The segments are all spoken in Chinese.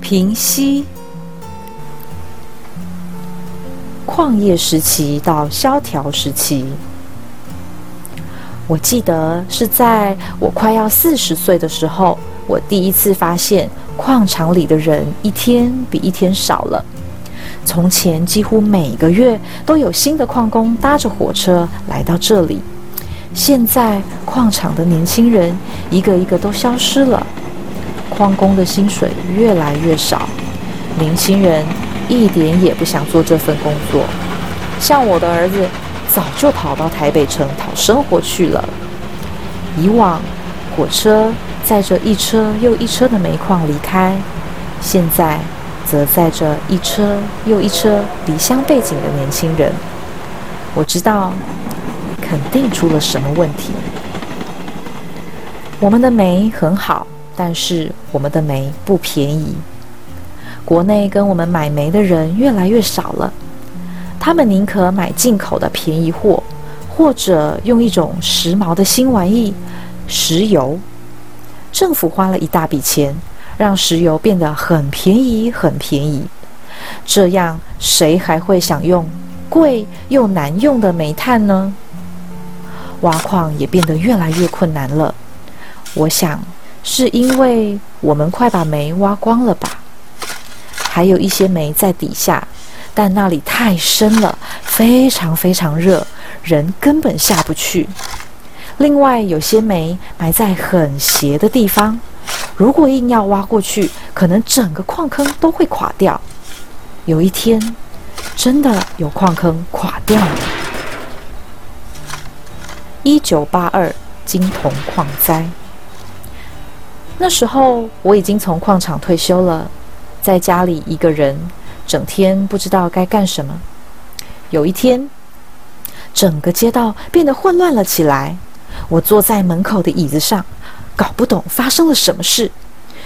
平息。矿业时期到萧条时期，我记得是在我快要四十岁的时候，我第一次发现矿场里的人一天比一天少了。从前几乎每个月都有新的矿工搭着火车来到这里，现在矿场的年轻人一个一个都消失了，矿工的薪水越来越少，年轻人。一点也不想做这份工作，像我的儿子早就跑到台北城讨生活去了。以往火车载着一车又一车的煤矿离开，现在则载着一车又一车离乡背井的年轻人。我知道，肯定出了什么问题。我们的煤很好，但是我们的煤不便宜。国内跟我们买煤的人越来越少了，他们宁可买进口的便宜货，或者用一种时髦的新玩意——石油。政府花了一大笔钱，让石油变得很便宜，很便宜。这样，谁还会想用贵又难用的煤炭呢？挖矿也变得越来越困难了。我想，是因为我们快把煤挖光了吧。还有一些煤在底下，但那里太深了，非常非常热，人根本下不去。另外，有些煤埋在很斜的地方，如果硬要挖过去，可能整个矿坑都会垮掉。有一天，真的有矿坑垮掉了。一九八二金铜矿灾，那时候我已经从矿场退休了。在家里一个人，整天不知道该干什么。有一天，整个街道变得混乱了起来。我坐在门口的椅子上，搞不懂发生了什么事，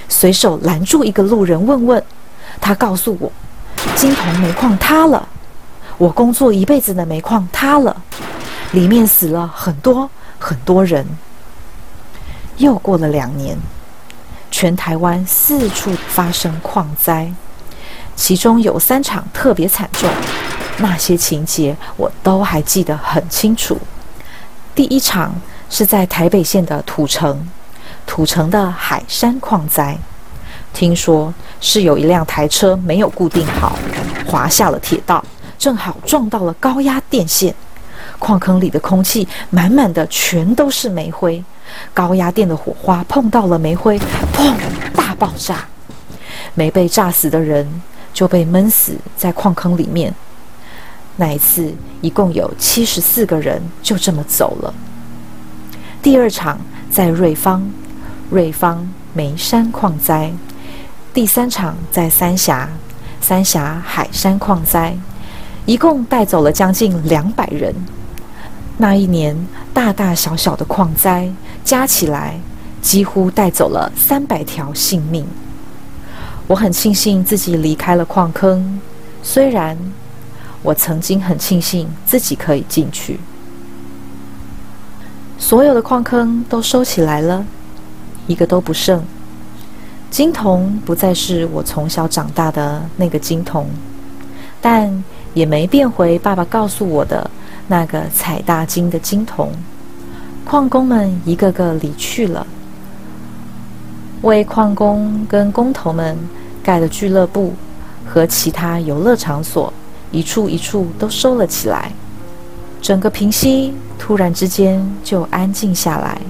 随手拦住一个路人问问。他告诉我，金铜煤矿塌了，我工作一辈子的煤矿塌了，里面死了很多很多人。又过了两年。全台湾四处发生矿灾，其中有三场特别惨重，那些情节我都还记得很清楚。第一场是在台北县的土城，土城的海山矿灾，听说是有一辆台车没有固定好，滑下了铁道，正好撞到了高压电线，矿坑里的空气满满的全都是煤灰。高压电的火花碰到了煤灰，砰！大爆炸。没被炸死的人就被闷死在矿坑里面。那一次，一共有七十四个人就这么走了。第二场在瑞芳，瑞芳煤山矿灾。第三场在三峡，三峡海山矿灾，一共带走了将近两百人。那一年，大大小小的矿灾。加起来，几乎带走了三百条性命。我很庆幸自己离开了矿坑，虽然我曾经很庆幸自己可以进去。所有的矿坑都收起来了，一个都不剩。金童不再是我从小长大的那个金童，但也没变回爸爸告诉我的那个采大金的金童。矿工们一个个离去了，为矿工跟工头们盖的俱乐部和其他游乐场所，一处一处都收了起来。整个平溪突然之间就安静下来，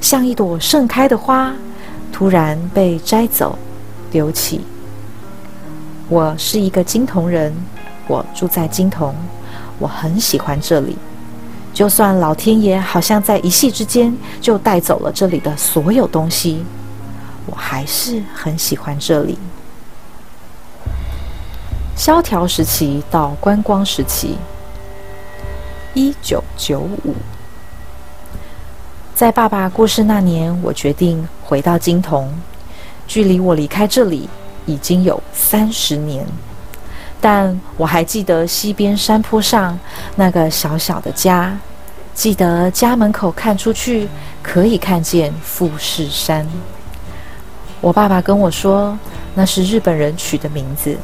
像一朵盛开的花，突然被摘走、丢弃。我是一个金铜人，我住在金铜，我很喜欢这里。就算老天爷好像在一夕之间就带走了这里的所有东西，我还是很喜欢这里。萧条时期到观光时期，一九九五，在爸爸过世那年，我决定回到金铜。距离我离开这里已经有三十年，但我还记得西边山坡上那个小小的家。记得家门口看出去可以看见富士山。我爸爸跟我说，那是日本人取的名字，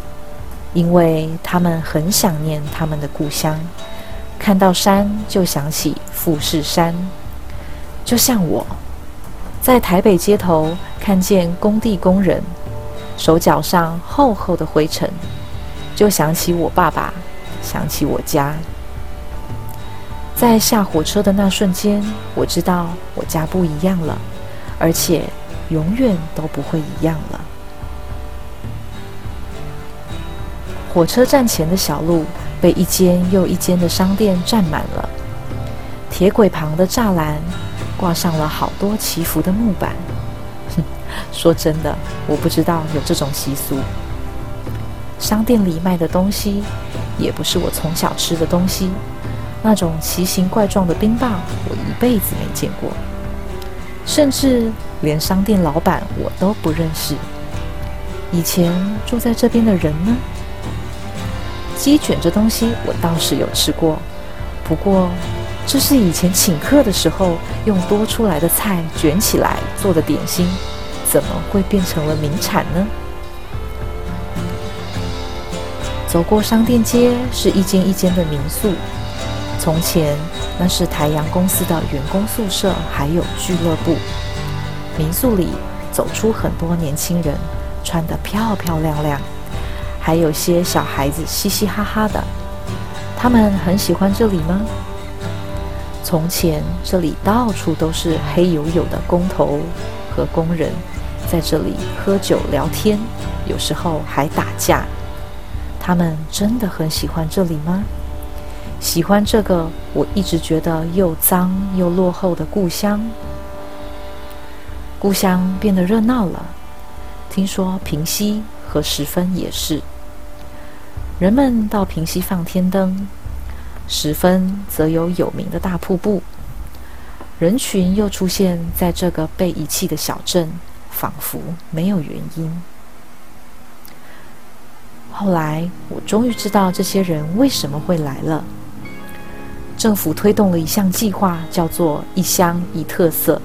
因为他们很想念他们的故乡，看到山就想起富士山。就像我，在台北街头看见工地工人手脚上厚厚的灰尘，就想起我爸爸，想起我家。在下火车的那瞬间，我知道我家不一样了，而且永远都不会一样了。火车站前的小路被一间又一间的商店占满了，铁轨旁的栅栏挂上了好多祈福的木板。说真的，我不知道有这种习俗。商店里卖的东西也不是我从小吃的东西。那种奇形怪状的冰棒，我一辈子没见过，甚至连商店老板我都不认识。以前住在这边的人呢？鸡卷这东西我倒是有吃过，不过这是以前请客的时候用多出来的菜卷起来做的点心，怎么会变成了名产呢？走过商店街，是一间一间的民宿。从前，那是台阳公司的员工宿舍，还有俱乐部。民宿里走出很多年轻人，穿得漂漂亮亮，还有些小孩子嘻嘻哈哈的。他们很喜欢这里吗？从前，这里到处都是黑黝黝的工头和工人，在这里喝酒聊天，有时候还打架。他们真的很喜欢这里吗？喜欢这个我一直觉得又脏又落后的故乡。故乡变得热闹了，听说平西和十分也是。人们到平西放天灯，十分则有有名的大瀑布。人群又出现在这个被遗弃的小镇，仿佛没有原因。后来我终于知道这些人为什么会来了。政府推动了一项计划，叫做“一乡一特色”，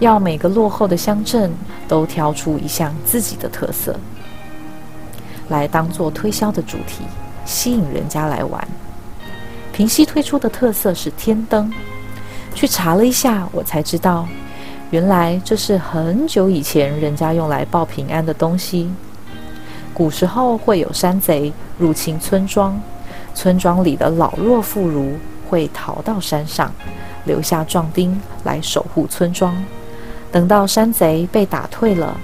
要每个落后的乡镇都挑出一项自己的特色，来当做推销的主题，吸引人家来玩。平西推出的特色是天灯，去查了一下，我才知道，原来这是很久以前人家用来报平安的东西。古时候会有山贼入侵村庄。村庄里的老弱妇孺会逃到山上，留下壮丁来守护村庄。等到山贼被打退了，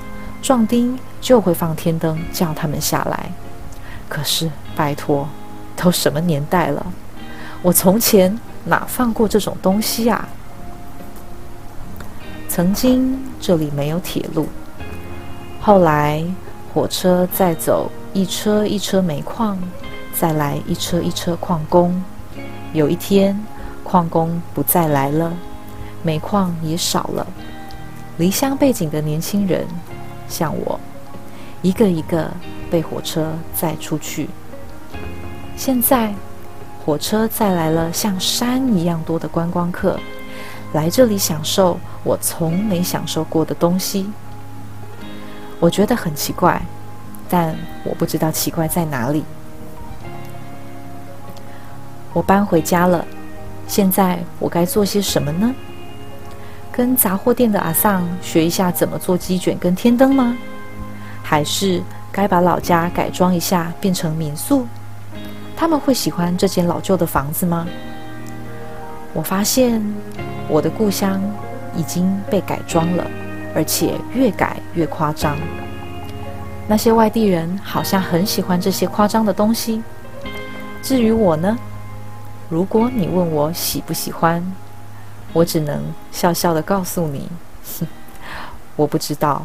壮丁就会放天灯叫他们下来。可是，拜托，都什么年代了？我从前哪放过这种东西啊？曾经这里没有铁路，后来火车载走，一车一车煤矿。再来一车一车矿工，有一天矿工不再来了，煤矿也少了。离乡背景的年轻人，像我，一个一个被火车载出去。现在火车载来了像山一样多的观光客，来这里享受我从没享受过的东西。我觉得很奇怪，但我不知道奇怪在哪里。我搬回家了，现在我该做些什么呢？跟杂货店的阿桑学一下怎么做鸡卷跟天灯吗？还是该把老家改装一下变成民宿？他们会喜欢这间老旧的房子吗？我发现我的故乡已经被改装了，而且越改越夸张。那些外地人好像很喜欢这些夸张的东西。至于我呢？如果你问我喜不喜欢，我只能笑笑的告诉你，哼 我不知道。